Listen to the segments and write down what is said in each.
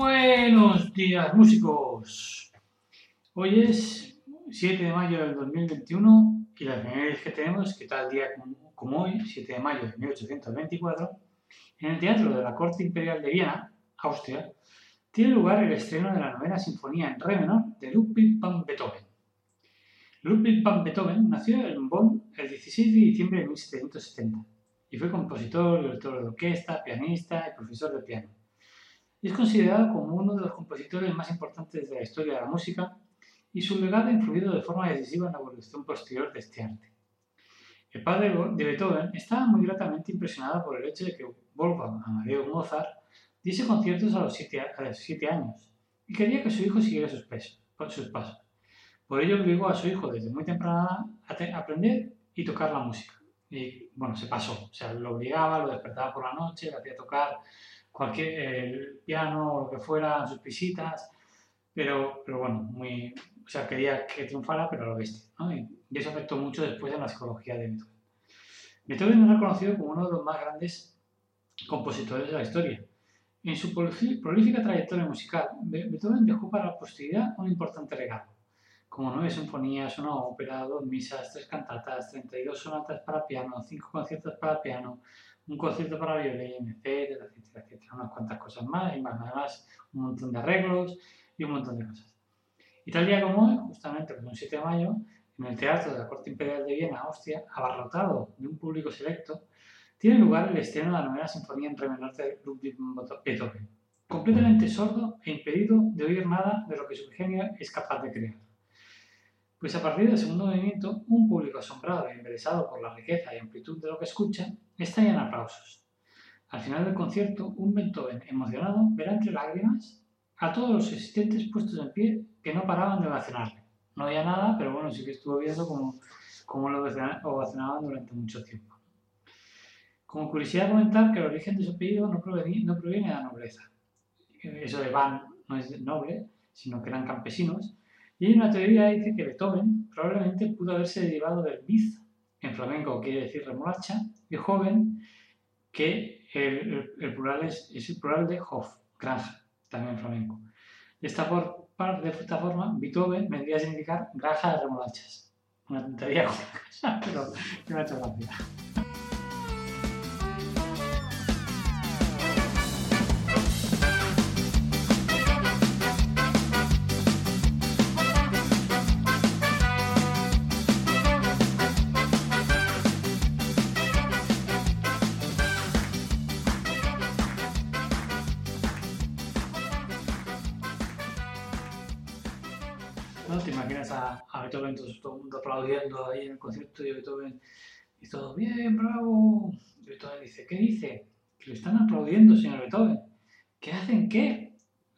Buenos días, músicos. Hoy es 7 de mayo del 2021 y la primera vez que tenemos que tal día como hoy, 7 de mayo de 1824, en el Teatro de la Corte Imperial de Viena, Austria, tiene lugar el estreno de la novena sinfonía en re menor de Ludwig van Beethoven. Ludwig van Beethoven nació en Bonn el 16 de diciembre de 1770 y fue compositor, director de orquesta, pianista y profesor de piano. Es considerado como uno de los compositores más importantes de la historia de la música y su legado ha influido de forma decisiva en la evolución posterior de este arte. El padre de Beethoven estaba muy gratamente impresionado por el hecho de que Wolfgang Amadeus Mozart diese conciertos a los siete, años y quería que su hijo siguiera sus, sus pasos. Por ello obligó a su hijo desde muy temprana a aprender y tocar la música. Y bueno, se pasó, o sea, lo obligaba, lo despertaba por la noche, le hacía tocar cualquier el piano o lo que fuera, sus visitas, pero, pero bueno, muy, o sea, quería que triunfara, pero lo bestia. Y, eso afectó mucho después en la psicología de Beethoven. Beethoven es reconocido como uno de los más grandes compositores de la historia. En su prolífica trayectoria musical, Beethoven dejó para la posteridad un importante regalo, como nueve sinfonías, una ópera, dos misas, tres cantatas, 32 sonatas para piano, cinco conciertos para piano, un concierto para violín, etcétera, etcétera, unas cuantas cosas más y más, además un montón de arreglos y un montón de cosas. Y tal día como hoy, justamente el 7 de mayo, en el Teatro de la Corte Imperial de Viena, Austria, abarrotado de un público selecto, tiene lugar el estreno de la novena sinfonía en re menor de Ludwig Beethoven, completamente sordo e impedido de oír nada de lo que su genio es capaz de crear. Pues a partir del segundo movimiento, un público asombrado e interesado por la riqueza y amplitud de lo que escucha, estalla en aplausos. Al final del concierto, un Beethoven emocionado verá entre lágrimas a todos los asistentes puestos en pie que no paraban de ovacionarle. No había nada, pero bueno, sí que estuvo viendo cómo, lo ovacionaban durante mucho tiempo. Como curiosidad comentar que el origen de su apellido no proviene, no proviene de la nobleza. Eso de Van no es noble, sino que eran campesinos y hay una teoría que dice que Beethoven probablemente pudo haberse derivado del biz, en flamenco quiere decir remolacha, y joven, que el, plural es, el plural de Hof, granja, también en flamenco. De esta, por, de esta forma, Beethoven vendría a significar granja de remolachas. Una tontería, pero me ha hecho gracia. ¿No? Te imaginas a, Beethoven, todo el mundo aplaudiendo ahí en el concierto de Beethoven y todo, bien, bravo. Y Beethoven dice, ¿qué dice? Que lo están aplaudiendo, señor Beethoven. ¿Qué hacen qué?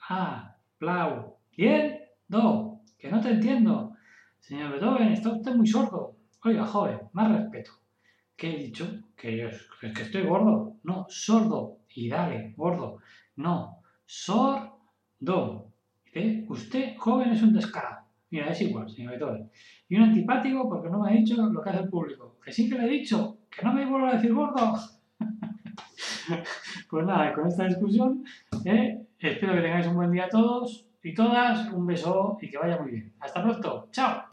Ah, plau. ¿Bien? No, que no te entiendo. Señor Beethoven, está usted muy sordo. Oiga, joven, más respeto. ¿Qué he dicho? Que, que estoy gordo. No, sordo. Y dale, gordo. No, sordo. Dice, usted, joven, es un descarado. Mira, es igual, señor Beethoven. Y un antipático porque no me ha dicho lo que hace el público. Que sí que le he dicho, que no me vuelva a decir gordo. pues nada, con esta discusión, eh, espero que tengáis un buen día a todos y todas. Un beso y que vaya muy bien. Hasta pronto. Chao.